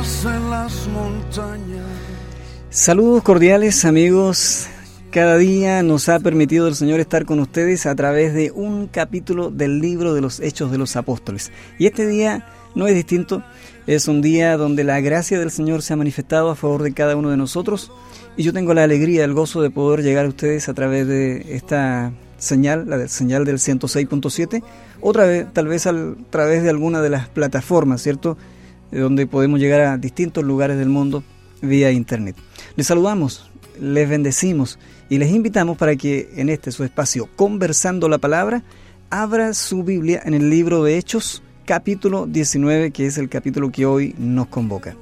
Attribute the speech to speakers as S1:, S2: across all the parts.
S1: en las montañas.
S2: Saludos cordiales amigos. Cada día nos ha permitido el Señor estar con ustedes a través de un capítulo del libro de los Hechos de los Apóstoles. Y este día no es distinto. Es un día donde la gracia del Señor se ha manifestado a favor de cada uno de nosotros. Y yo tengo la alegría, el gozo de poder llegar a ustedes a través de esta señal, la señal del 106.7, otra vez, tal vez a través de alguna de las plataformas, ¿cierto? Donde podemos llegar a distintos lugares del mundo vía internet. Les saludamos, les bendecimos y les invitamos para que en este su espacio Conversando la Palabra abra su Biblia en el libro de Hechos, capítulo 19, que es el capítulo que hoy nos convoca.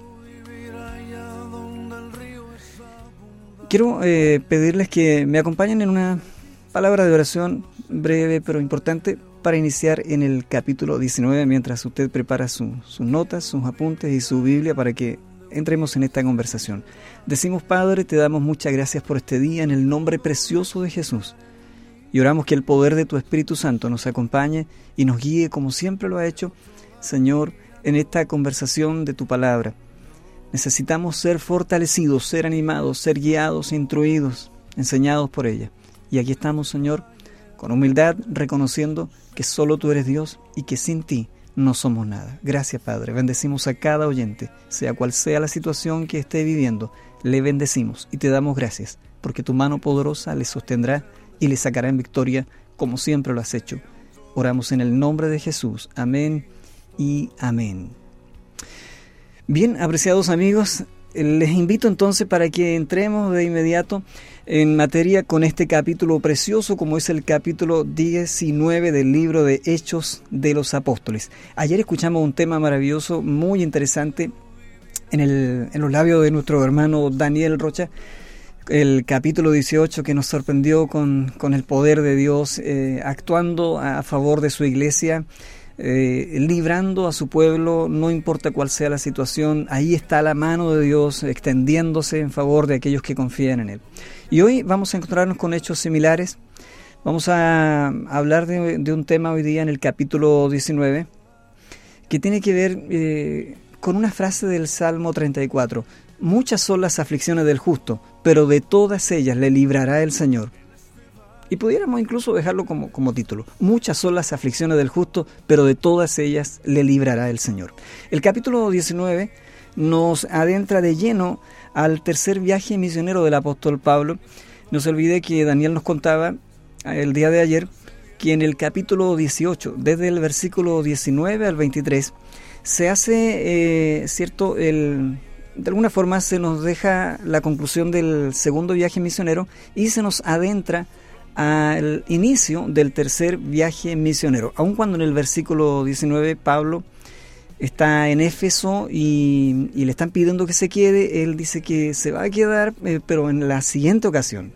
S2: Quiero eh, pedirles que me acompañen en una palabra de oración breve pero importante para iniciar en el capítulo 19 mientras usted prepara sus notas, sus apuntes y su Biblia para que entremos en esta conversación. Decimos Padre, te damos muchas gracias por este día en el nombre precioso de Jesús. Y oramos que el poder de tu Espíritu Santo nos acompañe y nos guíe como siempre lo ha hecho, Señor, en esta conversación de tu palabra. Necesitamos ser fortalecidos, ser animados, ser guiados, instruidos, enseñados por ella. Y aquí estamos, Señor, con humildad, reconociendo que solo tú eres Dios y que sin ti no somos nada. Gracias, Padre. Bendecimos a cada oyente, sea cual sea la situación que esté viviendo, le bendecimos y te damos gracias, porque tu mano poderosa le sostendrá y le sacará en victoria, como siempre lo has hecho. Oramos en el nombre de Jesús. Amén y amén. Bien, apreciados amigos, les invito entonces para que entremos de inmediato en materia con este capítulo precioso como es el capítulo 19 del libro de Hechos de los Apóstoles. Ayer escuchamos un tema maravilloso, muy interesante, en, el, en los labios de nuestro hermano Daniel Rocha, el capítulo 18 que nos sorprendió con, el poder de Dios eh, actuando a favor de su iglesia eh, librando a su pueblo, no importa cuál sea la situación, ahí está la mano de Dios extendiéndose en favor de aquellos que confían en Él. Y hoy vamos a encontrarnos con hechos similares. Vamos a hablar de, un tema hoy día en el capítulo 19 que tiene que ver eh, con una frase del Salmo 34. Muchas son las aflicciones del justo, pero de todas ellas le librará el Señor. Y pudiéramos incluso dejarlo como, como título. Muchas son las aflicciones del justo, pero de todas ellas le librará el Señor. El capítulo 19 nos adentra de lleno al tercer viaje misionero del apóstol Pablo. No se olvide que Daniel nos contaba eh, el día de ayer que en el capítulo 18, desde el versículo 19 al 23, se hace, eh, cierto, el, de alguna forma se nos deja la conclusión del segundo viaje misionero y se nos adentra al inicio del tercer viaje misionero. Aun cuando en el versículo 19 Pablo está en Éfeso y, le están pidiendo que se quede, él dice que se va a quedar, eh, pero en la siguiente ocasión.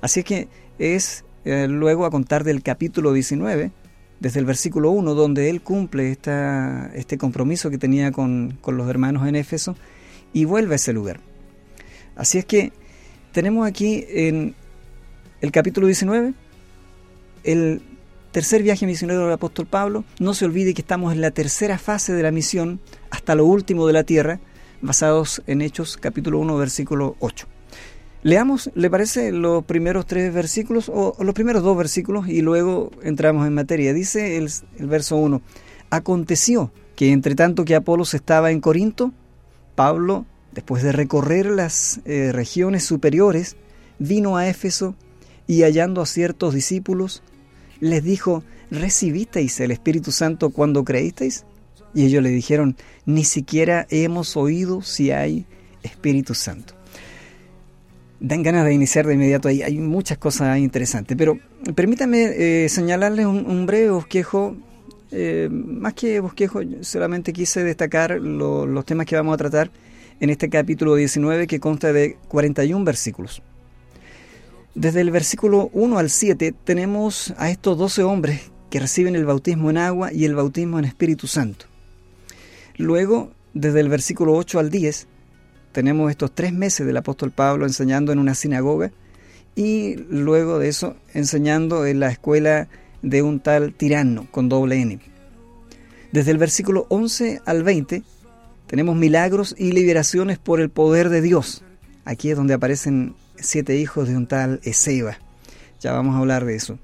S2: Así que es eh, luego a contar del capítulo 19, desde el versículo 1, donde él cumple esta, este compromiso que tenía con, con los hermanos en Éfeso y vuelve a ese lugar. Así es que tenemos aquí en el capítulo 19, el tercer viaje misionero del apóstol Pablo. No se olvide que estamos en la tercera fase de la misión hasta lo último de la tierra, basados en Hechos capítulo 1, versículo 8. Leamos, ¿le parece los primeros tres versículos o, los primeros dos versículos y luego entramos en materia? Dice el, verso 1, aconteció que entre tanto que Apolos estaba en Corinto, Pablo, después de recorrer las eh, regiones superiores, vino a Éfeso y hallando a ciertos discípulos, les dijo, ¿recibisteis el Espíritu Santo cuando creísteis? Y ellos le dijeron, ni siquiera hemos oído si hay Espíritu Santo. Dan ganas de iniciar de inmediato ahí, hay muchas cosas interesantes, pero permítanme eh, señalarles un, breve bosquejo, eh, más que bosquejo, solamente quise destacar los temas que vamos a tratar en este capítulo 19 que consta de 41 versículos. Desde el versículo 1 al 7 tenemos a estos 12 hombres que reciben el bautismo en agua y el bautismo en Espíritu Santo. Luego, desde el versículo 8 al 10, tenemos estos tres meses del apóstol Pablo enseñando en una sinagoga y luego de eso enseñando en la escuela de un tal tirano con doble N. Desde el versículo 11 al 20 Tenemos milagros y liberaciones por el poder de Dios. Aquí es donde aparecen siete hijos de un tal Ezeba. Ya vamos a hablar de eso.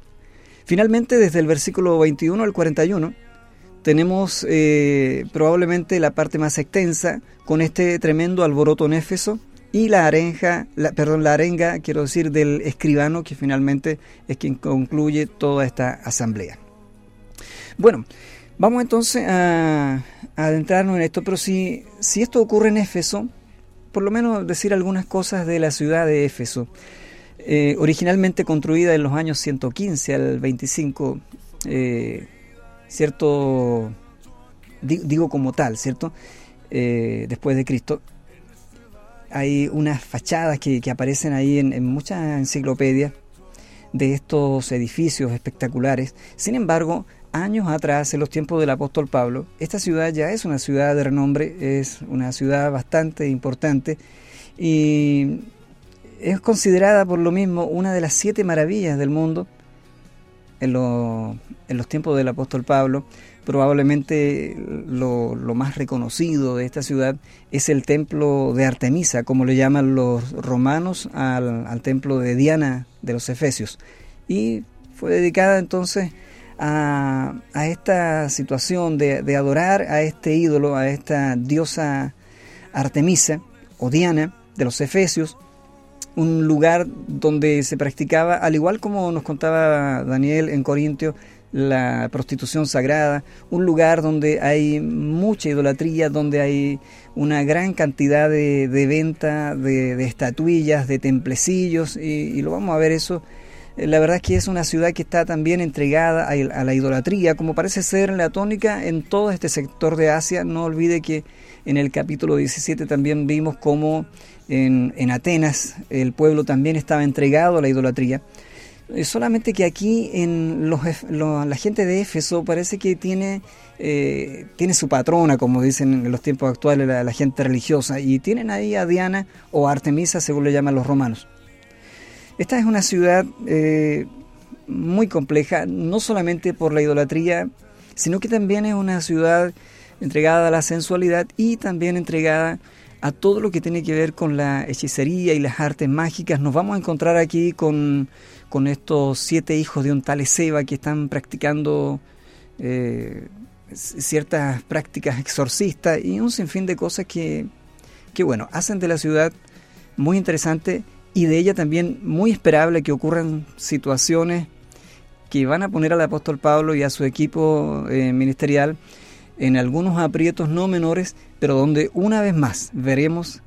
S2: Finalmente, desde el versículo 21 al 41, tenemos eh, probablemente la parte más extensa con este tremendo alboroto en Éfeso y la arenga, la, perdón, la arenga, quiero decir, del escribano que finalmente es quien concluye toda esta asamblea. Bueno, vamos entonces a, adentrarnos en esto, pero si, si esto ocurre en Éfeso, por lo menos decir algunas cosas de la ciudad de Éfeso. Eh, originalmente construida en los años 115 al 25, eh, cierto, digo como tal, ¿cierto? Eh, después de Cristo, hay unas fachadas que, aparecen ahí en, muchas enciclopedias de estos edificios espectaculares. Sin embargo, años atrás, en los tiempos del apóstol Pablo, esta ciudad ya es una ciudad de renombre, es una ciudad bastante importante y es considerada por lo mismo una de las siete maravillas del mundo en, en los tiempos del apóstol Pablo probablemente lo, más reconocido de esta ciudad es el templo de Artemisa, como le llaman los romanos al, templo de Diana de los Efesios. Y fue dedicada entonces a, esta situación de, de, adorar a este ídolo, a esta diosa Artemisa o Diana de los Efesios, un lugar donde se practicaba, al igual como nos contaba Daniel en Corintio, la prostitución sagrada, un lugar donde hay mucha idolatría, donde hay una gran cantidad de, venta de, estatuillas, de templecillos, y, lo vamos a ver eso. Eh, la verdad es que es una ciudad que está también entregada a, la idolatría, como parece ser la tónica en todo este sector de Asia. No olvide que en el capítulo 17 también vimos cómo en, en Atenas el pueblo también estaba entregado a la idolatría. Eh, solamente que aquí en los, la gente de Éfeso parece que tiene, eh, tiene su patrona, como dicen en los tiempos actuales la, gente religiosa, y tienen ahí a Diana o Artemisa, según le llaman los romanos. Esta es una ciudad eh, muy compleja, no solamente por la idolatría, sino que también es una ciudad entregada a la sensualidad y también entregada a todo lo que tiene que ver con la hechicería y las artes mágicas. Nos vamos a encontrar aquí con con estos siete hijos de un tal Ezeba que están practicando eh, ciertas prácticas exorcistas y un sinfín de cosas que, que, bueno, hacen de la ciudad muy interesante y de ella también muy esperable que ocurran situaciones que van a poner al apóstol Pablo y a su equipo eh, ministerial en algunos aprietos no menores, pero donde una vez más veremos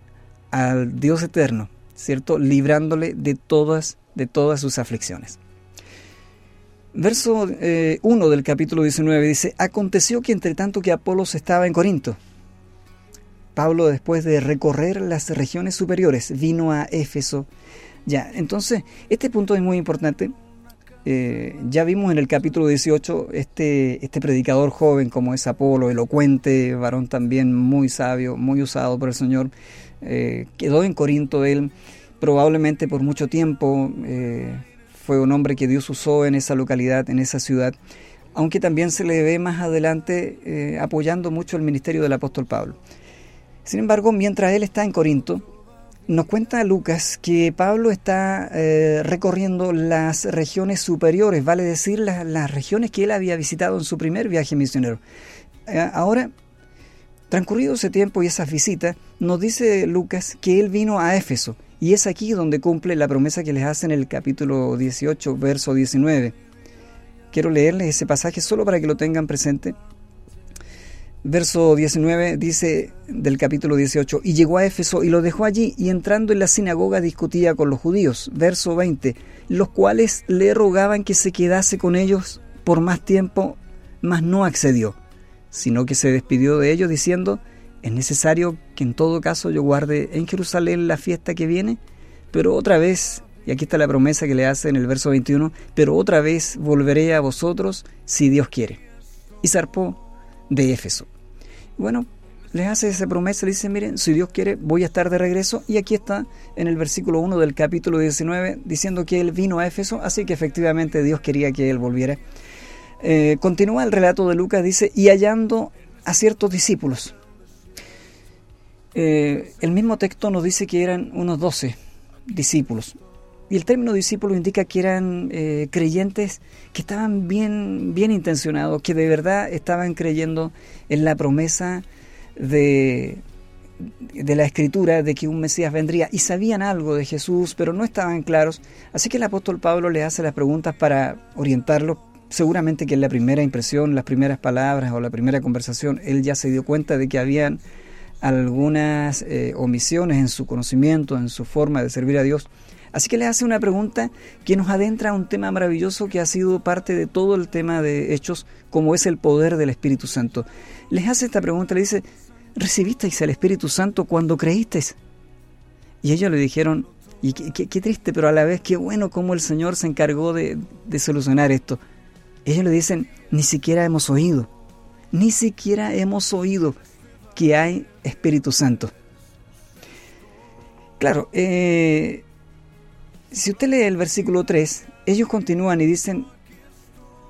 S2: al Dios eterno, ¿cierto? Librándole de todas de todas sus aflicciones. Verso 1 eh, del capítulo 19 dice, aconteció que entre tanto que Apolos estaba en Corinto, Pablo después de recorrer las regiones superiores vino a Éfeso. Ya, entonces, este punto es muy importante. Eh, ya vimos en el capítulo 18 este, este predicador joven como es Apolo, elocuente, varón también muy sabio, muy usado por el Señor. Eh, quedó en Corinto él probablemente por mucho tiempo eh, fue un hombre que Dios usó en esa localidad, en esa ciudad, aunque también se le ve más adelante apoyando mucho el ministerio del apóstol Pablo. Sin embargo, mientras él está en Corinto, nos cuenta Lucas que Pablo está eh, recorriendo las regiones superiores, vale decir las, las, regiones que él había visitado en su primer viaje misionero. ahora, transcurrido ese tiempo y esas visitas, nos dice Lucas que él vino a Éfeso y es aquí donde cumple la promesa que les hace en el capítulo 18, verso 19. Quiero leerles ese pasaje solo para que lo tengan presente. Verso 19 dice del capítulo 18, y llegó a Éfeso y lo dejó allí, y entrando en la sinagoga discutía con los judíos. Verso 20, los cuales le rogaban que se quedase con ellos por más tiempo, mas no accedió, sino que se despidió de ellos diciendo, es necesario que en todo caso yo guarde en Jerusalén la fiesta que viene, pero otra vez, y aquí está la promesa que le hace en el verso 21, pero otra vez volveré a vosotros si Dios quiere. Y zarpó de Éfeso. Bueno, les hace esa promesa, le dice, miren, si Dios quiere, voy a estar de regreso. Y aquí está en el versículo 1 del capítulo 19, diciendo que él vino a Éfeso, así que efectivamente Dios quería que él volviera. Eh, continúa el relato de Lucas, dice, y hallando a ciertos discípulos, eh, el mismo texto nos dice que eran unos doce discípulos. Y el término discípulo indica que eran eh, creyentes que estaban bien, bien intencionados, que de verdad estaban creyendo en la promesa de, de la escritura de que un Mesías vendría y sabían algo de Jesús, pero no estaban claros. Así que el apóstol Pablo le hace las preguntas para orientarlos. Seguramente que en la primera impresión, las primeras palabras o la primera conversación, él ya se dio cuenta de que habían algunas eh, omisiones en su conocimiento, en su forma de servir a Dios. Así que le hace una pregunta que nos adentra a un tema maravilloso que ha sido parte de todo el tema de Hechos, como es el poder del Espíritu Santo. Les hace esta pregunta, le dice, ¿recibisteis el Espíritu Santo cuando creísteis? Y ellos le dijeron, y qué, triste, pero a la vez qué bueno cómo el Señor se encargó de, de solucionar esto. Ellos le dicen, ni siquiera hemos oído, ni siquiera hemos oído que hay Espíritu Santo. Claro, eh, si usted lee el versículo 3, ellos continúan y dicen,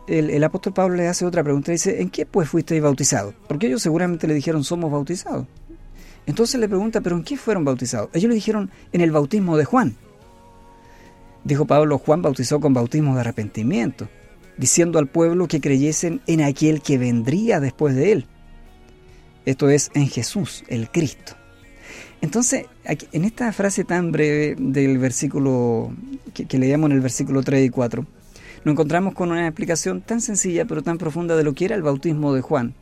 S2: el, apóstol Pablo le hace otra pregunta, dice, ¿en qué pues fuisteis bautizados? Porque ellos seguramente le dijeron, somos bautizados. Entonces le pregunta, ¿pero en qué fueron bautizados? Ellos le dijeron, en el bautismo de Juan. Dijo Pablo, Juan bautizó con bautismo de arrepentimiento, diciendo al pueblo que creyesen en aquel que vendría después de él esto es en Jesús, el Cristo. Entonces, en esta frase tan breve del versículo que, leíamos en el versículo 3 y 4, nos encontramos con una explicación tan sencilla pero tan profunda de lo que era el bautismo de Juan.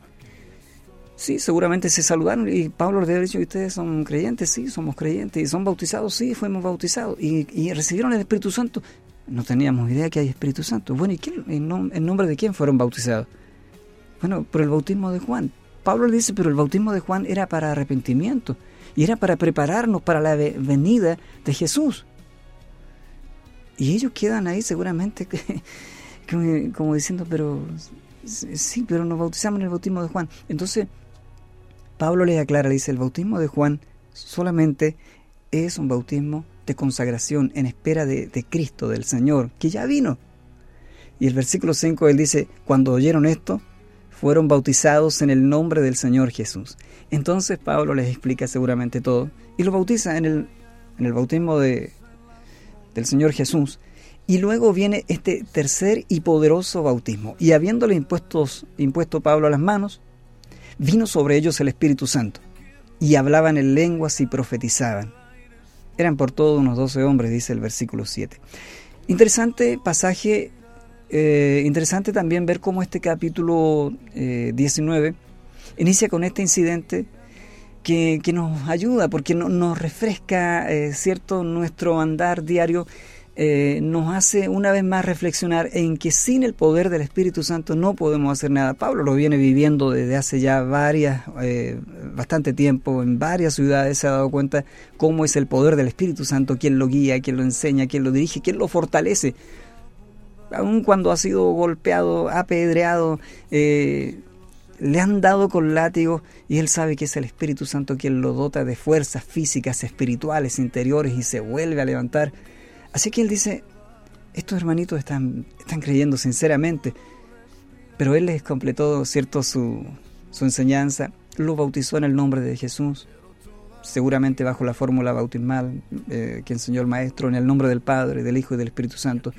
S2: Sí, seguramente se saludaron y Pablo les había dicho, ¿ustedes son creyentes? Sí, somos creyentes. ¿Y son bautizados? Sí, fuimos bautizados. ¿Y, recibieron el Espíritu Santo? No teníamos idea que hay Espíritu Santo. Bueno, ¿y en nombre de quién fueron bautizados? Bueno, por el bautismo de Juan. Pablo le dice, pero el bautismo de Juan era para arrepentimiento y era para prepararnos para la venida de Jesús. Y ellos quedan ahí seguramente como diciendo, pero sí, pero nos bautizamos en el bautismo de Juan. Entonces, Pablo le aclara, dice, el bautismo de Juan solamente es un bautismo de consagración en espera de, de Cristo, del Señor, que ya vino. Y el versículo 5 él dice, cuando oyeron esto, fueron bautizados en el nombre del Señor Jesús. Entonces Pablo les explica seguramente todo y lo bautiza en el, en el bautismo de, del Señor Jesús. Y luego viene este tercer y poderoso bautismo. Y habiéndole impuestos, impuesto Pablo a las manos, vino sobre ellos el Espíritu Santo. Y hablaban en lenguas y profetizaban. Eran por todos unos doce hombres, dice el versículo 7. Interesante pasaje eh, interesante también ver cómo este capítulo 19 eh, inicia con este incidente que, nos ayuda porque nos refresca eh, cierto nuestro andar diario nos hace una vez más reflexionar en que sin el poder del Espíritu Santo no podemos hacer nada. Pablo lo viene viviendo desde hace ya varias, bastante tiempo, en varias ciudades se ha dado cuenta cómo es el poder del Espíritu Santo, quien lo guía, quien lo enseña, quien lo dirige, quien lo fortalece aun cuando ha sido golpeado, apedreado, eh, le han dado con látigo y él sabe que es el Espíritu Santo quien lo dota de fuerzas físicas, espirituales, interiores y se vuelve a levantar. Así que él dice, estos hermanitos están, creyendo sinceramente, pero él les completó, cierto, su, su enseñanza, lo bautizó en el nombre de Jesús, seguramente bajo la fórmula bautismal eh, que enseñó el Maestro, en el nombre del Padre, del Hijo y del Espíritu Santo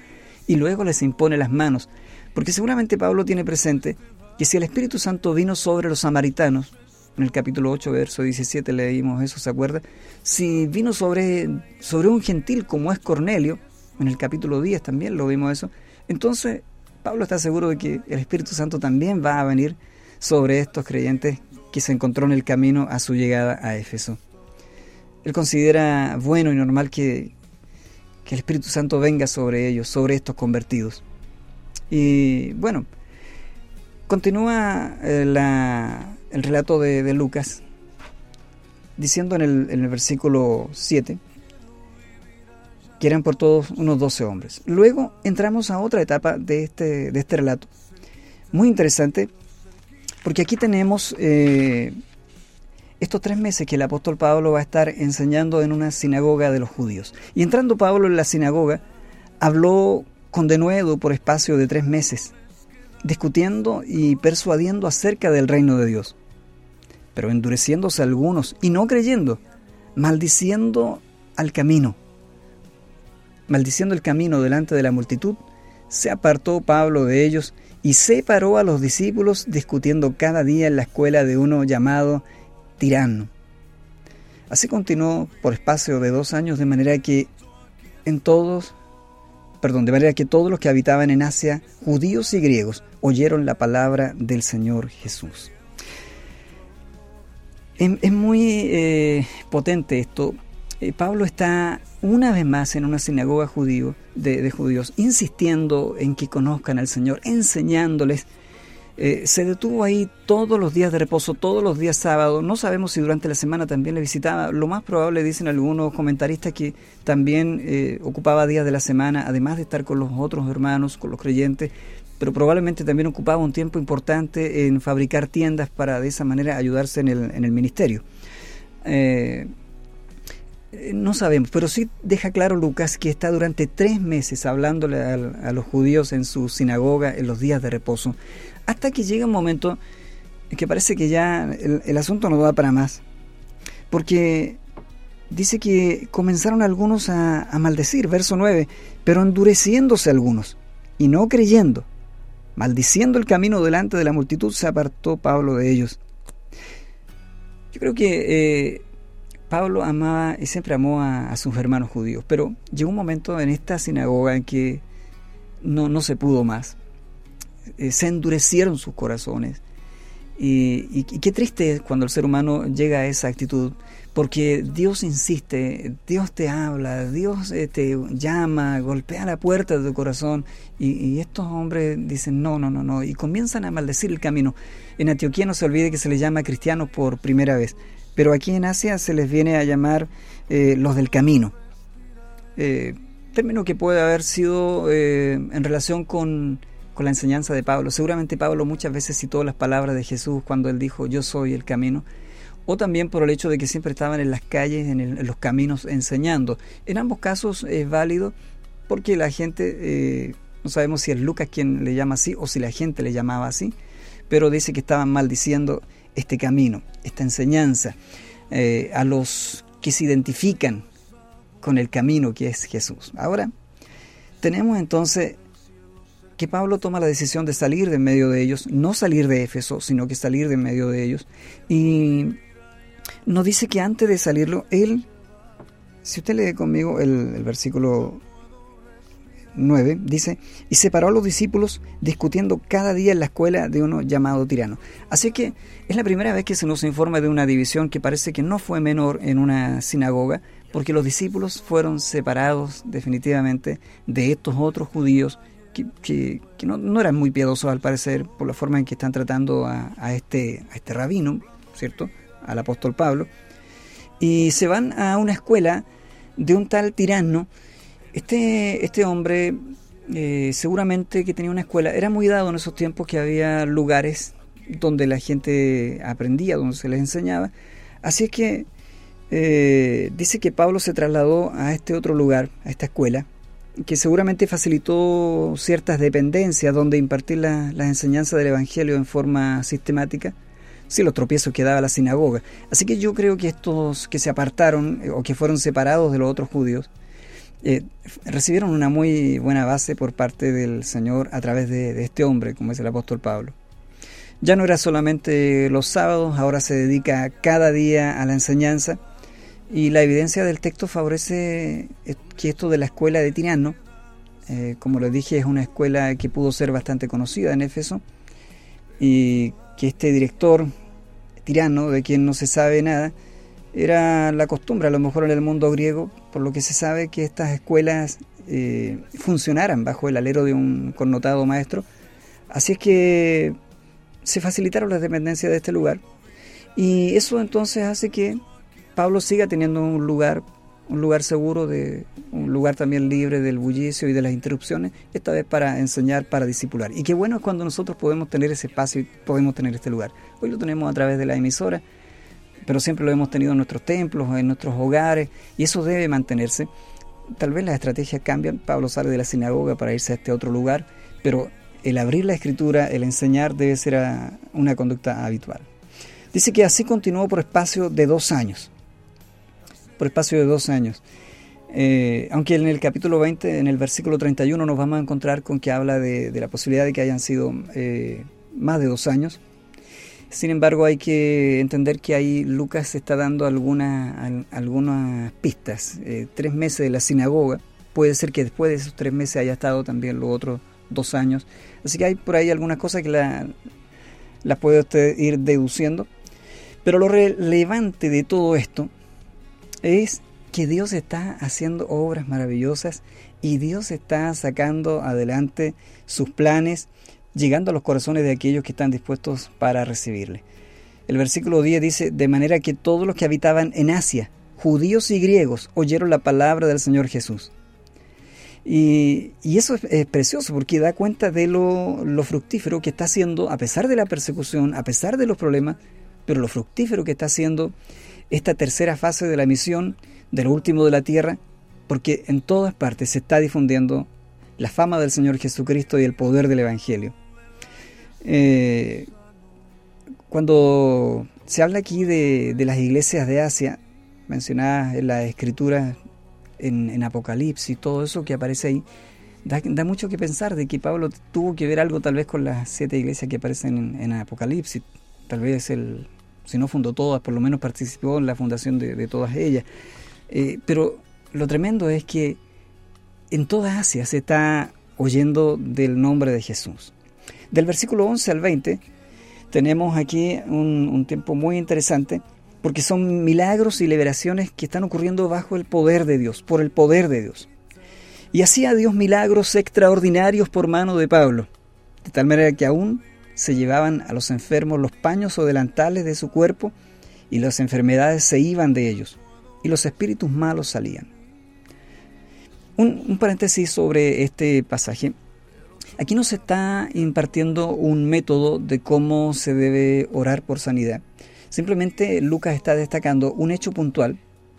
S2: y luego les impone las manos. Porque seguramente Pablo tiene presente que si el Espíritu Santo vino sobre los samaritanos, en el capítulo 8, verso 17 leímos eso, ¿se acuerda? Si vino sobre, sobre un gentil como es Cornelio, en el capítulo 10 también lo vimos eso, entonces Pablo está seguro de que el Espíritu Santo también va a venir sobre estos creyentes que se encontró en el camino a su llegada a Éfeso. Él considera bueno y normal que, que el Espíritu Santo venga sobre ellos, sobre estos convertidos. Y bueno, continúa eh, el relato de, Lucas diciendo en el, versículo 7 que eran por todos unos 12 hombres. Luego entramos a otra etapa de este, de este relato, muy interesante, porque aquí tenemos eh, estos tres meses que el apóstol Pablo va a estar enseñando en una sinagoga de los judíos. Y entrando Pablo en la sinagoga, habló con denuedo por espacio de tres meses, discutiendo y persuadiendo acerca del reino de Dios. pero endureciéndose algunos y no creyendo, maldiciendo al camino. Maldiciendo el camino delante de la multitud, se apartó Pablo de ellos y separó a los discípulos discutiendo cada día en la escuela de uno llamado tirano. Así continuó por espacio de dos años, de manera que en todos, perdón, de manera que todos los que habitaban en Asia, judíos y griegos, oyeron la palabra del Señor Jesús. Es, muy eh, potente esto. Eh, Pablo está una vez más en una sinagoga judío, de, judíos, insistiendo en que conozcan al Señor, enseñándoles. Eh, se detuvo ahí todos los días de reposo, todos los días sábados. No sabemos si durante la semana también le visitaba. Lo más probable, dicen algunos comentaristas, que también ocupaba días de la semana, además de estar con los otros hermanos, con los creyentes, pero probablemente también ocupaba un tiempo importante en fabricar tiendas para de esa manera ayudarse en el, ministerio. Eh, eh, no sabemos, pero sí deja claro Lucas que está durante tres meses hablándole a, los judíos en su sinagoga en los días de reposo, hasta que llega un momento que parece que ya el, asunto no da para más, porque dice que comenzaron algunos a, a maldecir, verso 9, pero endureciéndose algunos y no creyendo. Maldiciendo el camino delante de la multitud, se apartó Pablo de ellos. Yo creo que eh, Pablo amaba y siempre amó a, sus hermanos judíos, pero llegó un momento en esta sinagoga en que no, no se pudo más. Eh, se endurecieron sus corazones. y, qué triste es cuando el ser humano llega a esa actitud porque Dios insiste, Dios te habla, Dios eh, te llama, golpea la puerta de tu corazón y, estos hombres dicen no, no, no, no y comienzan a maldecir el camino. En Antioquía no se olvide que se les llama cristianos por primera vez, pero aquí en Asia se les viene a llamar eh, los del camino. Término que puede haber sido en relación con, con la enseñanza de Pablo. Seguramente Pablo muchas veces citó las palabras de Jesús cuando él dijo yo soy el camino o también por el hecho de que siempre estaban en las calles, en, los caminos enseñando. En ambos casos es válido porque la gente, eh, no sabemos si es Lucas quien le llama así o si la gente le llamaba así, pero dice que estaban maldiciendo este camino, esta enseñanza, eh, a los que se identifican con el camino que es Jesús. Ahora, tenemos entonces que Pablo toma la decisión de salir de medio de ellos, no salir de Éfeso, sino que salir de medio de ellos, y nos dice que antes de salirlo, él, si usted lee conmigo el, versículo 9, dice, y separó a los discípulos discutiendo cada día en la escuela de uno llamado tirano. Así que es la primera vez que se nos informa de una división que parece que no fue menor en una sinagoga, porque los discípulos fueron separados definitivamente de estos otros judíos que, no, eran muy piadosos al parecer por la forma en que están tratando a, a este, a este rabino, ¿cierto? al apóstol Pablo, y se van a una escuela de un tal tirano. Este, este hombre eh, seguramente que tenía una escuela, era muy dado en esos tiempos que había lugares donde la gente aprendía, donde se les enseñaba. Así es que eh, dice que Pablo se trasladó a este otro lugar, a esta escuela, que seguramente facilitó ciertas dependencias donde impartir las enseñanzas del Evangelio en forma sistemática sí, los tropiezos que daba la sinagoga. Así que yo creo que estos que se apartaron eh, o que fueron separados de los otros judíos, eh, recibieron una muy buena base por parte del Señor a través de, este hombre, como es el apóstol Pablo. Ya no era solamente los sábados, ahora se dedica cada día a la enseñanza y la evidencia del texto favorece eh, que esto de la escuela de Tirano, como les dije, es una escuela que pudo ser bastante conocida en Éfeso y que este director tirano, de quien no se sabe nada, era la costumbre, a lo mejor en el mundo griego, por lo que se sabe que estas escuelas eh, funcionaran bajo el alero de un connotado maestro. Así es que se facilitaron las dependencias de este lugar. Y eso entonces hace que Pablo siga teniendo un lugar un lugar seguro, de, un lugar también libre del bullicio y de las interrupciones, esta vez para enseñar, para discipular. Y qué bueno es cuando nosotros podemos tener ese espacio y podemos tener este lugar. Hoy lo tenemos a través de la emisora, pero siempre lo hemos tenido en nuestros templos, en nuestros hogares, y eso debe mantenerse. Tal vez las estrategias cambian, Pablo sale de la sinagoga para irse a este otro lugar, pero el abrir la escritura, el enseñar debe ser una conducta habitual. Dice que así continuó por espacio de dos años. Por espacio de dos años. Eh, aunque en el capítulo 20, en el versículo 31, nos vamos a encontrar con que habla de, la posibilidad de que hayan sido eh, más de dos años. Sin embargo, hay que entender que ahí Lucas está dando alguna, algunas pistas. Eh, tres meses de la sinagoga, puede ser que después de esos tres meses haya estado también los otros dos años. Así que hay por ahí algunas cosas que las la puede usted ir deduciendo. Pero lo relevante de todo esto es que Dios está haciendo obras maravillosas y Dios está sacando adelante sus planes llegando a los corazones de aquellos que están dispuestos para recibirle. El versículo 10 dice, de manera que todos los que habitaban en Asia, judíos y griegos, oyeron la palabra del Señor Jesús. Y, eso es, precioso porque da cuenta de lo, lo fructífero que está haciendo, a pesar de la persecución, a pesar de los problemas, pero lo fructífero que está haciendo esta tercera fase de la misión, de lo último de la tierra, porque en todas partes se está difundiendo la fama del Señor Jesucristo y el poder del Evangelio. Eh, cuando se habla aquí de, las iglesias de Asia, mencionadas en la escritura, en, en Apocalipsis, todo eso que aparece ahí, da, mucho que pensar de que Pablo tuvo que ver algo tal vez con las siete iglesias que aparecen en, Apocalipsis. Tal vez él, si no fundó todas, por lo menos participó en la fundación de, todas ellas. Eh, pero lo tremendo es que en toda Asia se está oyendo del nombre de Jesús. Del versículo 11 al 20 tenemos aquí un, tiempo muy interesante porque son milagros y liberaciones que están ocurriendo bajo el poder de Dios, por el poder de Dios. Y hacía Dios milagros extraordinarios por mano de Pablo, de tal manera que aún se llevaban a los enfermos los paños o delantales de su cuerpo y las enfermedades se iban de ellos y los espíritus malos salían. Un, paréntesis sobre este pasaje. Aquí nos está impartiendo un método de cómo se debe orar por sanidad. Simplemente Lucas está destacando un hecho puntual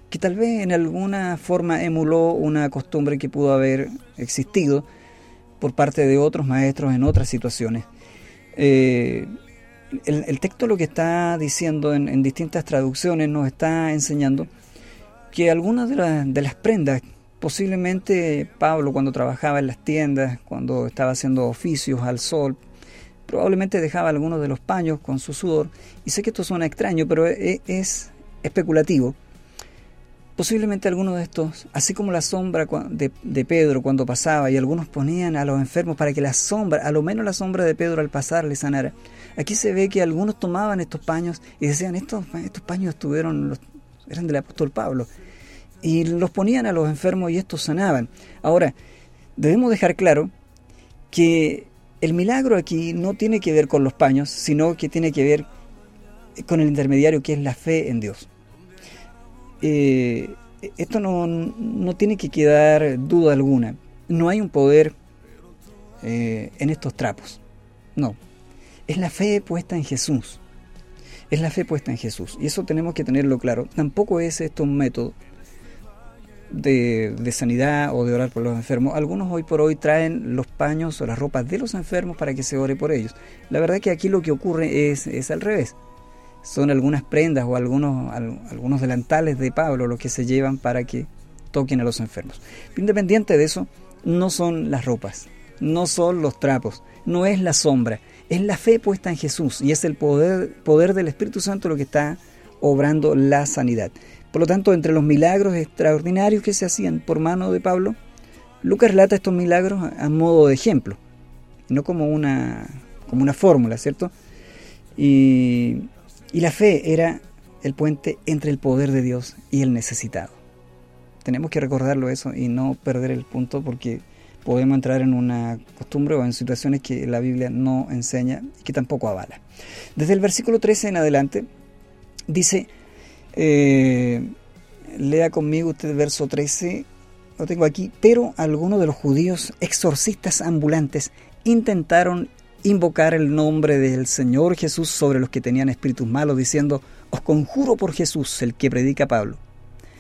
S2: que tal vez en alguna forma emuló una costumbre que pudo haber existido por parte de otros maestros en otras situaciones. Eh, el, texto lo que está diciendo en, distintas traducciones nos está enseñando que algunas de las prendas Posiblemente Pablo cuando trabajaba en las tiendas, cuando estaba haciendo oficios al sol, probablemente dejaba algunos de los paños con su sudor. Y sé que esto suena extraño, pero e, es especulativo. Posiblemente algunos de estos, así como la sombra de, Pedro cuando pasaba, y algunos ponían a los enfermos para que la sombra, a lo menos la sombra de Pedro al pasar, le sanara. Aquí se ve que algunos tomaban estos paños y decían, estos, estos paños estuvieron, eran del apóstol Pablo y los ponían a los enfermos y estos sanaban. Ahora, debemos dejar claro que el milagro aquí no tiene que ver con los paños, sino que tiene que ver con el intermediario que es la fe en Dios. Eh, esto no, tiene que quedar duda alguna. No hay un poder eh, en estos trapos. No. Es la fe puesta en Jesús. Es la fe puesta en Jesús. Y eso tenemos que tenerlo claro. Tampoco es esto un método de, sanidad o de orar por los enfermos. Algunos hoy por hoy traen los paños o las ropas de los enfermos para que se ore por ellos. La verdad que aquí lo que ocurre es, es al revés. Son algunas prendas o algunos, algunos delantales de Pablo los que se llevan para que toquen a los enfermos. Independiente de eso, no son las ropas, no son los trapos, no es la sombra, es la fe puesta en Jesús y es el poder, poder del Espíritu Santo lo que está obrando la sanidad. Por lo tanto, entre los milagros extraordinarios que se hacían por mano de Pablo, Lucas relata estos milagros a modo de ejemplo, no como una, como una fórmula, ¿cierto? Y, y la fe era el puente entre el poder de Dios y el necesitado. Tenemos que recordarlo eso y no perder el punto porque podemos entrar en una costumbre o en situaciones que la Biblia no enseña y que tampoco avala. Desde el versículo 13 en adelante dice, eh, lea conmigo usted el verso 13, lo tengo aquí, pero algunos de los judíos exorcistas ambulantes intentaron invocar el nombre del Señor Jesús sobre los que tenían espíritus malos, diciendo, os conjuro por Jesús, el que predica Pablo.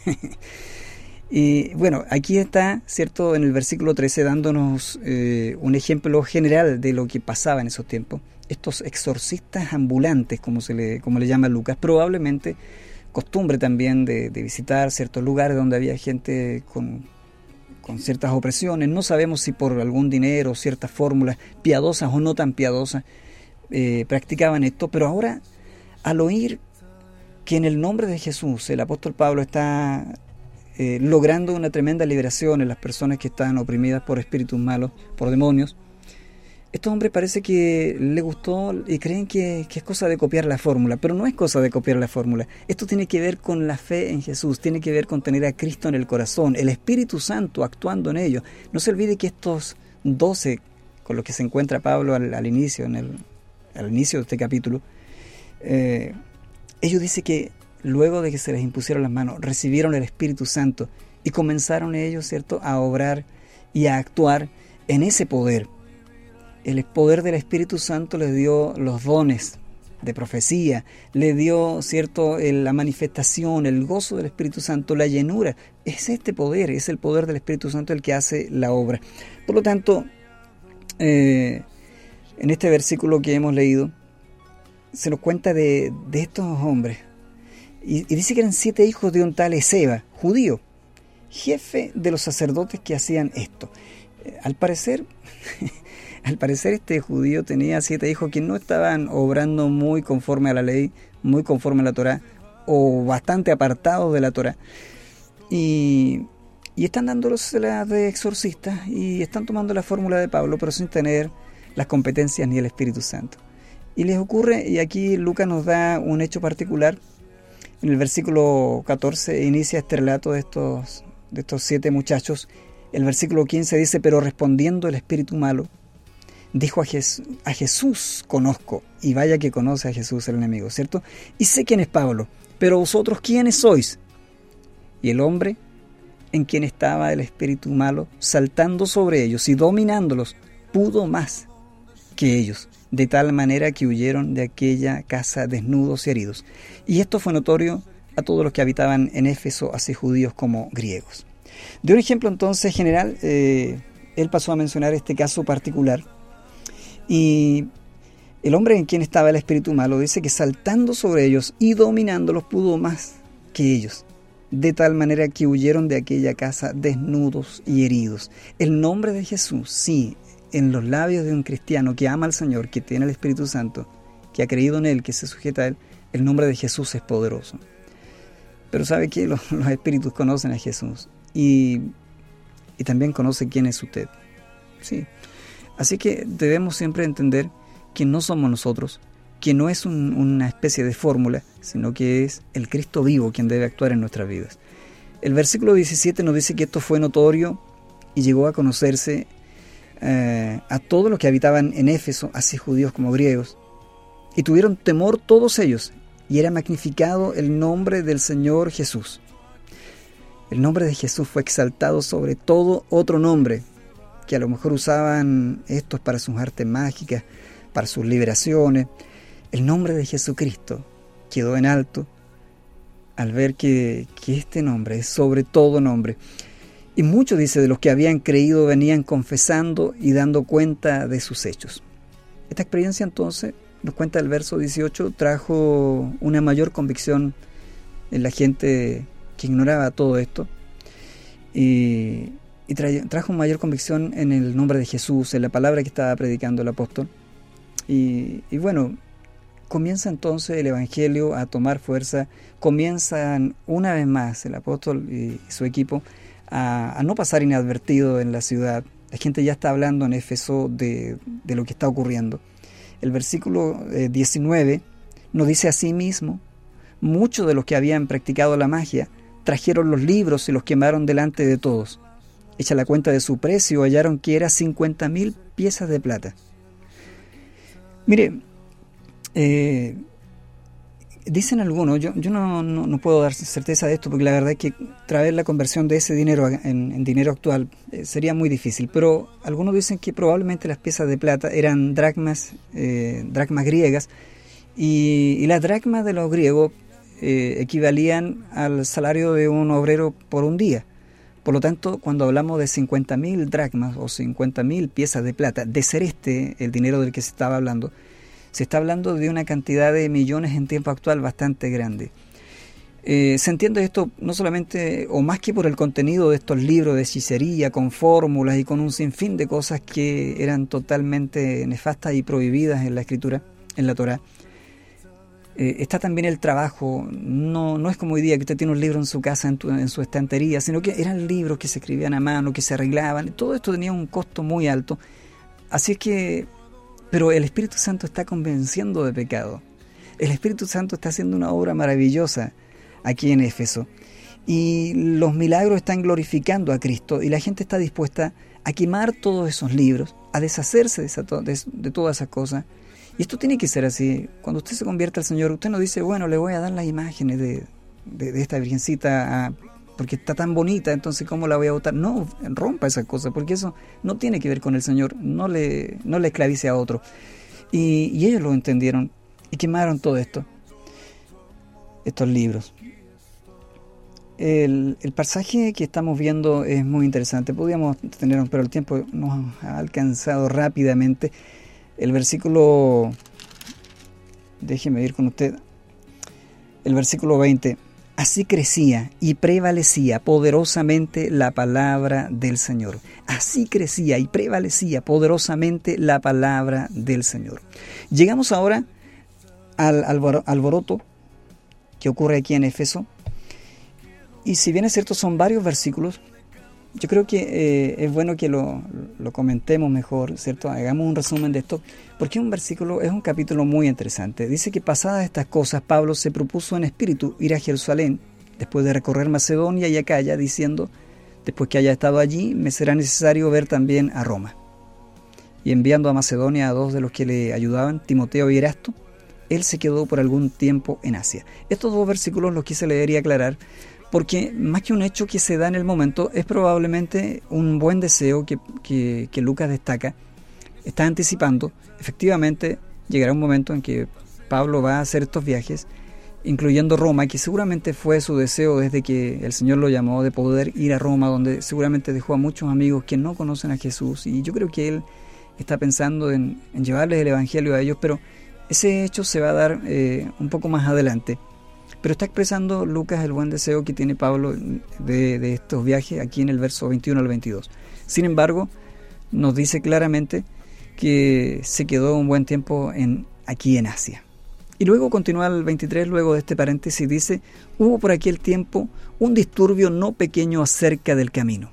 S2: y bueno, aquí está, ¿cierto?, en el versículo 13 dándonos eh, un ejemplo general de lo que pasaba en esos tiempos. estos exorcistas ambulantes, como, se le, como le llama Lucas, probablemente costumbre también de, visitar ciertos lugares donde había gente con, ciertas opresiones, no sabemos si por algún dinero, ciertas fórmulas piadosas o no tan piadosas, eh, practicaban esto, pero ahora al oír que en el nombre de Jesús el apóstol Pablo está eh, logrando una tremenda liberación en las personas que están oprimidas por espíritus malos, por demonios, estos hombres parece que le gustó y creen que, es cosa de copiar la fórmula, pero no es cosa de copiar la fórmula. Esto tiene que ver con la fe en Jesús, tiene que ver con tener a Cristo en el corazón, el Espíritu Santo actuando en ellos. No se olvide que estos doce con los que se encuentra Pablo al, inicio, en el, inicio de este capítulo, eh, ellos dicen que luego de que se les impusieron las manos, recibieron el Espíritu Santo y comenzaron ellos, ¿cierto?, a obrar y a actuar en ese poder el poder del Espíritu Santo le dio los dones de profecía, le dio cierto la manifestación, el gozo del Espíritu Santo, la llenura. Es este poder, es el poder del Espíritu Santo el que hace la obra. Por lo tanto, eh, en este versículo que hemos leído, se nos cuenta de, estos hombres. Y, dice que eran siete hijos de un tal Ezeba, judío, jefe de los sacerdotes que hacían esto. Eh, al parecer, Al parecer este judío tenía siete hijos que no estaban obrando muy conforme a la ley, muy conforme a la Torah, o bastante apartados de la Torah. Y, y están dándolos la de exorcistas y están tomando la fórmula de Pablo, pero sin tener las competencias ni el Espíritu Santo. Y les ocurre, y aquí Lucas nos da un hecho particular, en el versículo 14 inicia este relato de estos, de estos siete muchachos. El versículo 15 dice, pero respondiendo el espíritu malo, dijo a, a Jesús conozco, y vaya que conoce a Jesús el enemigo, ¿cierto? Y sé quién es Pablo, pero vosotros quiénes sois. Y el hombre en quien estaba el espíritu malo, saltando sobre ellos y dominándolos, pudo más que ellos, de tal manera que huyeron de aquella casa desnudos y heridos. Y esto fue notorio a todos los que habitaban en Éfeso, así judíos como griegos. De un ejemplo entonces general, eh, él pasó a mencionar este caso particular y el hombre en quien estaba el espíritu malo dice que saltando sobre ellos y dominándolos pudo más que ellos, de tal manera que huyeron de aquella casa desnudos y heridos. El nombre de Jesús, sí, en los labios de un cristiano que ama al Señor, que tiene el Espíritu Santo, que ha creído en Él, que se sujeta a Él, el nombre de Jesús es poderoso. Pero sabe que los, espíritus conocen a Jesús y, y también conoce quién es usted. Sí, Así que debemos siempre entender que no somos nosotros, que no es una especie de fórmula, sino que es el Cristo vivo quien debe actuar en nuestras vidas. El versículo 17 nos dice que esto fue notorio y llegó a conocerse eh, a todos los que habitaban en Éfeso, así judíos como griegos, y tuvieron temor todos ellos, y era magnificado el nombre del Señor Jesús. El nombre de Jesús fue exaltado sobre todo otro nombre, que a lo mejor usaban estos para sus artes mágicas, para sus liberaciones. El nombre de Jesucristo quedó en alto al ver que, este nombre es sobre todo nombre. Y muchos, dice, de los que habían creído venían confesando y dando cuenta de sus hechos. Esta experiencia entonces, nos cuenta el verso 18, trajo una mayor convicción en la gente que ignoraba todo esto. Y, y trajo mayor convicción en el nombre de Jesús, en la palabra que estaba predicando el apóstol. Y, bueno, comienza entonces el Evangelio a tomar fuerza, comienzan una vez más el apóstol y su equipo a, no pasar inadvertido en la ciudad. La gente ya está hablando en Éfeso de, de lo que está ocurriendo. El versículo 19 eh, nos dice así mismo, muchos de los que habían practicado la magia trajeron los libros y los quemaron delante de todos Hecha la cuenta de su precio, hallaron que era 50 mil piezas de plata. Mire, eh, dicen algunos, yo, yo no, puedo dar certeza de esto porque la verdad es que traer la conversión de ese dinero en, dinero actual eh, sería muy difícil, pero algunos dicen que probablemente las piezas de plata eran dracmas, eh, dracmas griegas y, las dracmas de los griegos equivalían al salario de un obrero por un día. Por lo tanto, cuando hablamos de 50.000 dracmas o 50.000 piezas de plata, de ser este el dinero del que se estaba hablando, Se está hablando de una cantidad de millones en tiempo actual bastante grande. Eh, se entiende esto no solamente o más que por el contenido de estos libros de hechicería, con fórmulas y con un sinfín de cosas que eran totalmente nefastas y prohibidas en la escritura, en la Torah. Eh, está también el trabajo, no, no es como hoy día que usted tiene un libro en su casa, en, en su estantería, sino que eran libros que se escribían a mano, que se arreglaban, todo esto tenía un costo muy alto. Así es que, pero el Espíritu Santo está convenciendo de pecado. El Espíritu Santo está haciendo una obra maravillosa aquí en Éfeso. Y los milagros están glorificando a Cristo y la gente está dispuesta a quemar todos esos libros, a deshacerse de, todas esas cosas. Y esto tiene que ser así. Cuando usted se convierte al Señor, usted no dice, bueno, le voy a dar las imágenes de, esta virgencita porque está tan bonita, entonces ¿cómo la voy a votar? No, rompa esas cosas, porque eso no tiene que ver con el Señor, no le, no le esclavice a otro. Y, y ellos lo entendieron y quemaron todo esto, estos libros. El, pasaje que estamos viendo es muy interesante. Podríamos tener, pero el tiempo nos ha alcanzado rápidamente. El versículo, déjeme ir con usted, el versículo 20. Así crecía y prevalecía poderosamente la palabra del Señor. Así crecía y prevalecía poderosamente la palabra del Señor. Llegamos ahora al alboroto que ocurre aquí en Éfeso y si bien es cierto, son varios versículos, yo creo que eh, es bueno que lo, comentemos mejor, ¿cierto? Hagamos un resumen de esto, porque un versículo es un capítulo muy interesante. Dice que pasadas estas cosas, Pablo se propuso en espíritu ir a Jerusalén, después de recorrer Macedonia y Acaya, diciendo, después que haya estado allí, me será necesario ver también a Roma. Y enviando a Macedonia a dos de los que le ayudaban, Timoteo y Erasto, él se quedó por algún tiempo en Asia. Estos dos versículos los quise leer y aclarar porque más que un hecho que se da en el momento, es probablemente un buen deseo que, Lucas destaca, está anticipando. Efectivamente, llegará un momento en que Pablo va a hacer estos viajes, incluyendo Roma, que seguramente fue su deseo desde que el Señor lo llamó de poder ir a Roma, donde seguramente dejó a muchos amigos que no conocen a Jesús. Y yo creo que él está pensando en, llevarles el Evangelio a ellos, pero ese hecho se va a dar eh, un poco más adelante. Pero está expresando Lucas el buen deseo que tiene Pablo de, estos viajes aquí en el verso 21 al 22. Sin embargo, nos dice claramente que se quedó un buen tiempo aquí en Asia. Y luego continúa el 23, luego de este paréntesis, dice, hubo por aquel tiempo un disturbio no pequeño acerca del camino,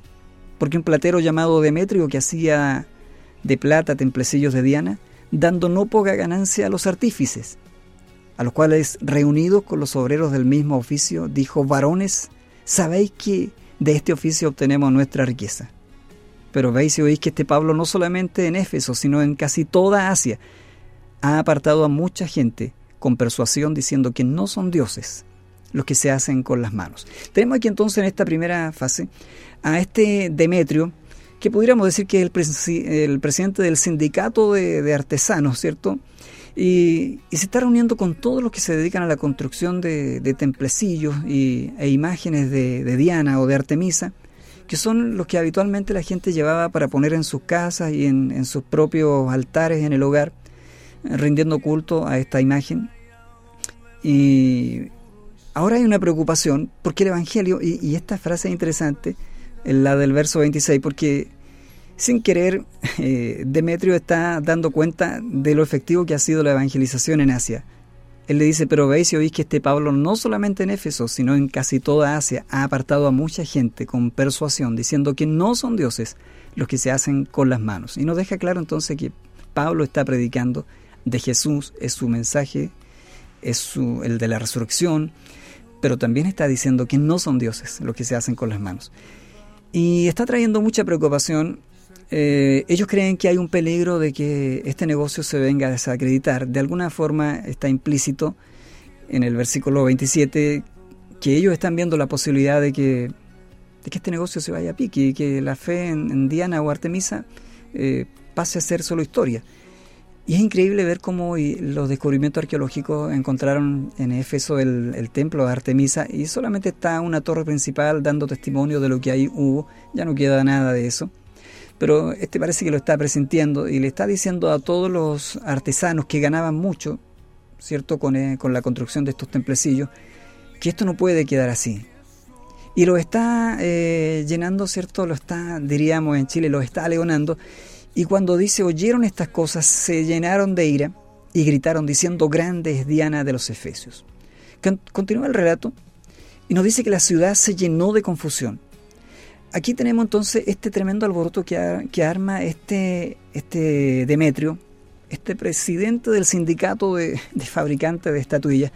S2: porque un platero llamado Demetrio que hacía de plata templecillos de Diana, dando no poca ganancia a los artífices, a los cuales reunidos con los obreros del mismo oficio, dijo, varones, sabéis que de este oficio obtenemos nuestra riqueza. Pero veis y oís que este Pablo no solamente en Éfeso, sino en casi toda Asia, ha apartado a mucha gente con persuasión diciendo que no son dioses los que se hacen con las manos. Tenemos aquí entonces en esta primera fase a este Demetrio, que pudiéramos decir que es el, presidente del sindicato de artesanos, ¿cierto? Y, se está reuniendo con todos los que se dedican a la construcción de, templecillos y, e imágenes de, Diana o de Artemisa, que son los que habitualmente la gente llevaba para poner en sus casas y en, sus propios altares en el hogar, rindiendo culto a esta imagen. Y ahora hay una preocupación, porque el Evangelio, y, y esta frase es interesante, la del verso 26, porque sin querer, eh, Demetrio está dando cuenta de lo efectivo que ha sido la evangelización en Asia. Él le dice, pero veis y oís que este Pablo no solamente en Éfeso, sino en casi toda Asia, ha apartado a mucha gente con persuasión, diciendo que no son dioses los que se hacen con las manos. Y nos deja claro entonces que Pablo está predicando de Jesús, es su mensaje, es el de la resurrección, pero también está diciendo que no son dioses los que se hacen con las manos. Y está trayendo mucha preocupación eh, ellos creen que hay un peligro de que este negocio se venga a desacreditar. De alguna forma está implícito en el versículo 27 que ellos están viendo la posibilidad de que, que este negocio se vaya a pique y que la fe en, Diana o Artemisa eh, pase a ser solo historia. Y es increíble ver cómo los descubrimientos arqueológicos encontraron en Éfeso el, el, templo de Artemisa y solamente está una torre principal dando testimonio de lo que ahí hubo, ya no queda nada de eso. Pero este parece que lo está presintiendo y le está diciendo a todos los artesanos que ganaban mucho, ¿cierto?, con, eh, con la construcción de estos templecillos, que esto no puede quedar así. Y lo está eh, llenando, ¿cierto? Lo está, diríamos en Chile, lo está aleonando. Y cuando dice, oyeron estas cosas, se llenaron de ira y gritaron diciendo, grande es Diana de los Efesios. Continúa el relato y nos dice que la ciudad se llenó de confusión. Aquí tenemos entonces este tremendo alboroto que, que arma este, este Demetrio, este presidente del sindicato de, fabricantes de estatuillas.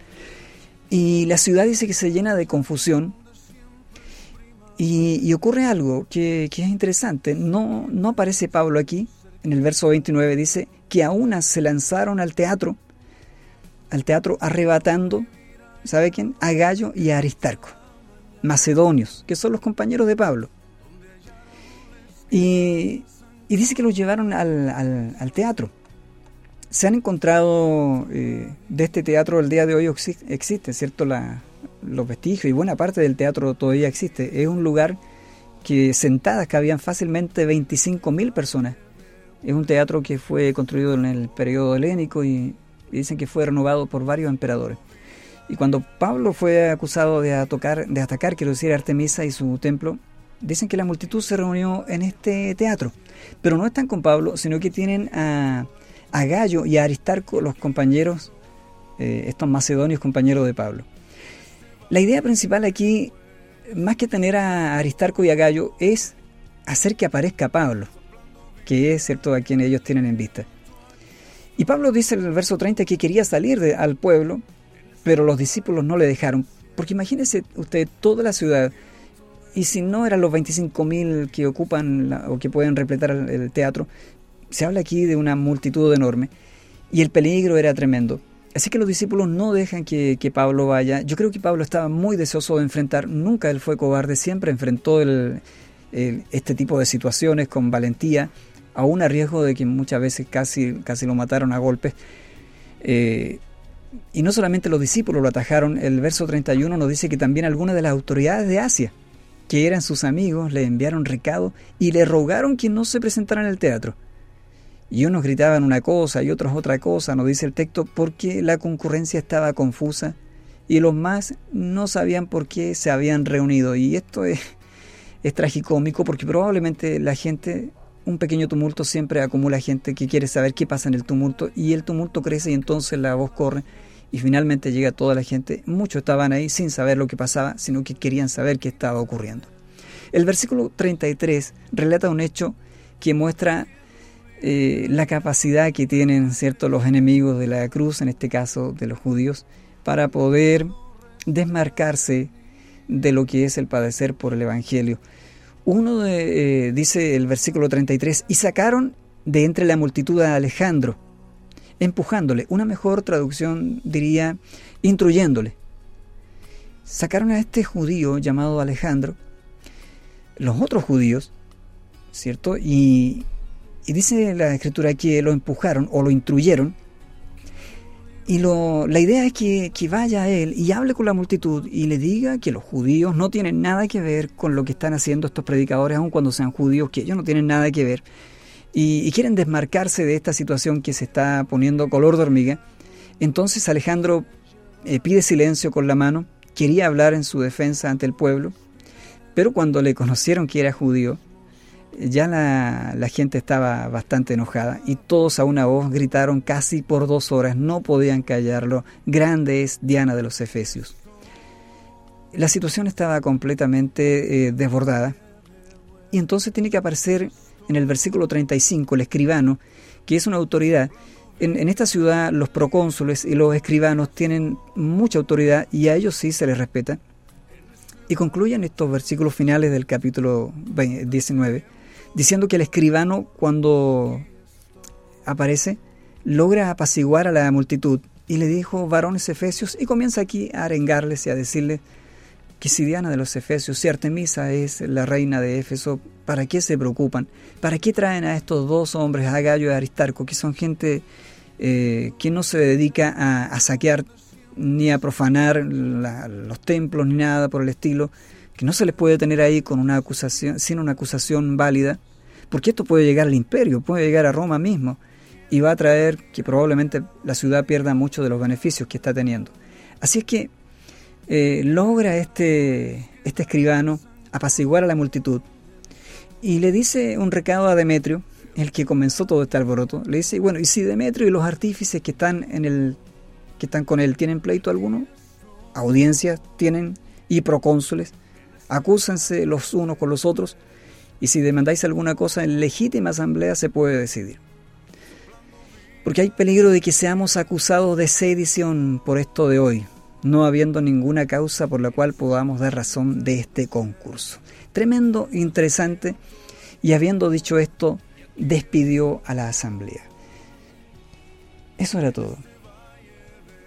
S2: Y la ciudad dice que se llena de confusión. Y, ocurre algo que, que, es interesante. No, no aparece Pablo aquí. En el verso 29 dice que a unas se lanzaron al teatro, al teatro arrebatando, ¿sabe quién? A Gallo y a Aristarco, macedonios, que son los compañeros de Pablo. Y, dice que los llevaron al, teatro. Se han encontrado eh, de este teatro el día de hoy existe, ¿cierto? La, los vestigios y buena parte del teatro todavía existe. Es un lugar que sentadas cabían fácilmente 25.000 personas. Es un teatro que fue construido en el periodo helénico y, dicen que fue renovado por varios emperadores. Y cuando Pablo fue acusado de, atacar, de atacar, quiero decir, Artemisa y su templo, dicen que la multitud se reunió en este teatro, pero no están con Pablo, sino que tienen a, Gallo y a Aristarco, los compañeros, eh, estos macedonios compañeros de Pablo. La idea principal aquí, más que tener a Aristarco y a Gallo, es hacer que aparezca Pablo, que es cierto a quien ellos tienen en vista. Y Pablo dice en el verso 30 que quería salir al pueblo, pero los discípulos no le dejaron, porque imagínese usted toda la ciudad y si no eran los 25.000 que ocupan o que pueden repletar el, teatro, se habla aquí de una multitud enorme y el peligro era tremendo. Así que los discípulos no dejan que, Pablo vaya. Yo creo que Pablo estaba muy deseoso de enfrentar, nunca él fue cobarde, siempre enfrentó este tipo de situaciones con valentía, aún a riesgo de que muchas veces casi, casi lo mataron a golpes. Eh, y no solamente los discípulos lo atajaron, el verso 31 nos dice que también algunas de las autoridades de Asia que eran sus amigos, le enviaron recado y le rogaron que no se presentara en el teatro. Y unos gritaban una cosa y otros otra cosa, nos dice el texto, porque la concurrencia estaba confusa y los más no sabían por qué se habían reunido. Y esto es, es tragicómico porque probablemente la gente, un pequeño tumulto siempre acumula gente que quiere saber qué pasa en el tumulto y el tumulto crece y entonces la voz corre y finalmente llega toda la gente. Muchos estaban ahí sin saber lo que pasaba, sino que querían saber qué estaba ocurriendo. El versículo 33 relata un hecho que muestra eh, la capacidad que tienen cierto los enemigos de la cruz, en este caso de los judíos, para poder desmarcarse de lo que es el padecer por el Evangelio. Uno eh, dice el versículo 33, y sacaron de entre la multitud a Alejandro, empujándole. Una mejor traducción diría instruyéndole. Sacaron a este judío llamado Alejandro, los otros judíos, ¿cierto? Y, dice la escritura que lo empujaron o lo instruyeron. Y lo, la idea es que, que, vaya a él y hable con la multitud y le diga que los judíos no tienen nada que ver con lo que están haciendo estos predicadores, aun cuando sean judíos, que ellos no tienen nada que ver, y, quieren desmarcarse de esta situación que se está poniendo color de hormiga. Entonces Alejandro eh, pide silencio con la mano, quería hablar en su defensa ante el pueblo, pero cuando le conocieron que era judío, ya la, gente estaba bastante enojada y todos a una voz gritaron casi por dos horas, no podían callarlo, grande es Diana de los Efesios. La situación estaba completamente eh, desbordada y entonces tiene que aparecer en el versículo 35, el escribano, que es una autoridad. En, esta ciudad los procónsules y los escribanos tienen mucha autoridad y a ellos sí se les respeta. Y concluyen estos versículos finales del capítulo 19, diciendo que el escribano cuando aparece logra apaciguar a la multitud y le dijo varones efesios y comienza aquí a arengarles y a decirles que si Diana de los Efesios, si Artemisa es la reina de Éfeso, ¿para qué se preocupan? ¿Para qué traen a estos dos hombres, a Gallo y a Aristarco, que son gente eh, que no se dedica a, saquear ni a profanar los templos ni nada por el estilo, que no se les puede tener ahí con una acusación, sin una acusación válida? porque esto puede llegar al imperio, puede llegar a Roma mismo, y va a traer que probablemente la ciudad pierda muchos de los beneficios que está teniendo. Así es que eh, logra este, este escribano apaciguar a la multitud y le dice un recado a Demetrio, el que comenzó todo este alboroto. Le dice, bueno, ¿y si Demetrio y los artífices que están en el que están con él tienen pleito alguno? Audiencias tienen y procónsules. Acúsense los unos con los otros y si demandáis alguna cosa en legítima asamblea se puede decidir. Porque hay peligro de que seamos acusados de sedición por esto de hoy, no habiendo ninguna causa por la cual podamos dar razón de este concurso. Tremendo, interesante, y habiendo dicho esto, despidió a la asamblea. Eso era todo.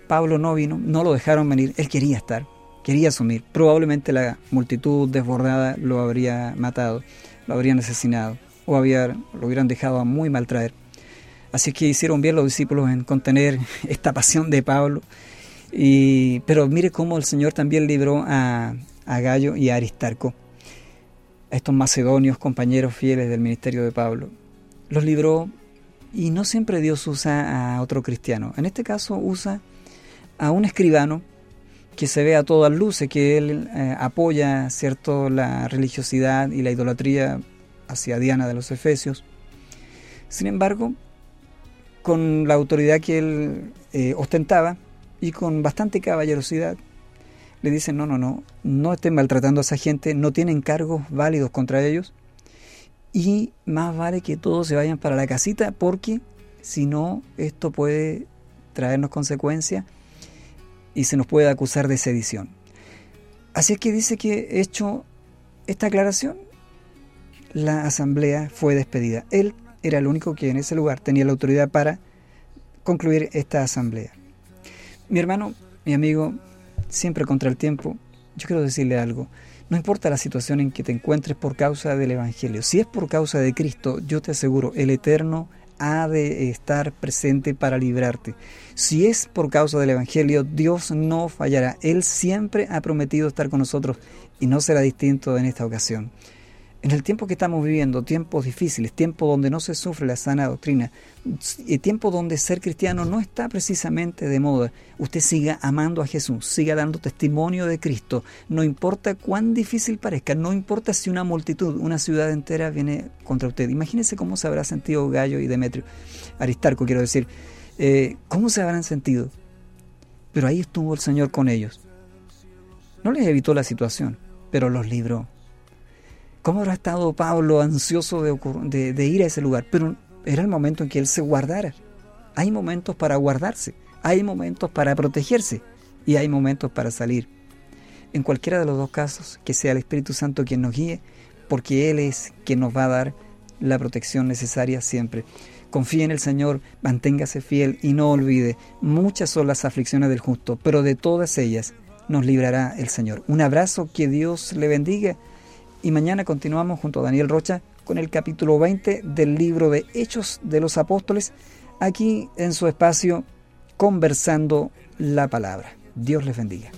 S2: Pablo no vino, no lo dejaron venir, él quería estar, quería asumir. Probablemente la multitud desbordada lo habría matado, lo habrían asesinado o había, lo hubieran dejado a muy mal traer. Así que hicieron bien los discípulos en contener esta pasión de Pablo. Pero mire cómo el Señor también libró a, a Gallo y a Aristarco, a estos macedonios compañeros fieles del ministerio de Pablo los libró y no siempre Dios usa a otro cristiano. En este caso usa a un escribano que se ve a todas luces que él eh, apoya cierto la religiosidad y la idolatría hacia Diana de los Efesios. Sin embargo, con la autoridad que él eh, ostentaba y con bastante caballerosidad, le dicen, no, no, no, no estén maltratando a esa gente, no tienen cargos válidos contra ellos, y más vale que todos se vayan para la casita porque si no esto puede traernos consecuencias y se nos puede acusar de sedición. Así es que dice que hecho esta aclaración, la asamblea fue despedida. Él era el único que en ese lugar tenía la autoridad para concluir esta asamblea. Mi hermano, mi amigo, siempre contra el tiempo, yo quiero decirle algo. No importa la situación en que te encuentres por causa del Evangelio, si es por causa de Cristo, yo te aseguro, el Eterno ha de estar presente para librarte. Si es por causa del Evangelio, Dios no fallará. Él siempre ha prometido estar con nosotros y no será distinto en esta ocasión. En el tiempo que estamos viviendo, tiempos difíciles, tiempo donde no se sufre la sana doctrina, y tiempo donde ser cristiano no está precisamente de moda, usted siga amando a Jesús, siga dando testimonio de Cristo, no importa cuán difícil parezca, no importa si una multitud, una ciudad entera viene contra usted. Imagínese cómo se habrá sentido Gallo y Demetrio, Aristarco quiero decir, eh, cómo se habrán sentido. Pero ahí estuvo el Señor con ellos. No les evitó la situación, pero los libró ¿Cómo habrá estado Pablo ansioso de, ir a ese lugar? Pero era el momento en que él se guardara. Hay momentos para guardarse, hay momentos para protegerse y hay momentos para salir. En cualquiera de los dos casos, que sea el Espíritu Santo quien nos guíe, porque Él es quien nos va a dar la protección necesaria siempre. Confíe en el Señor, manténgase fiel y no olvide, muchas son las aflicciones del justo, pero de todas ellas nos librará el Señor. Un abrazo, que Dios le bendiga y mañana continuamos junto a Daniel Rocha con el capítulo 20 del libro de Hechos de los Apóstoles, aquí en su espacio Conversando la Palabra. Dios les bendiga.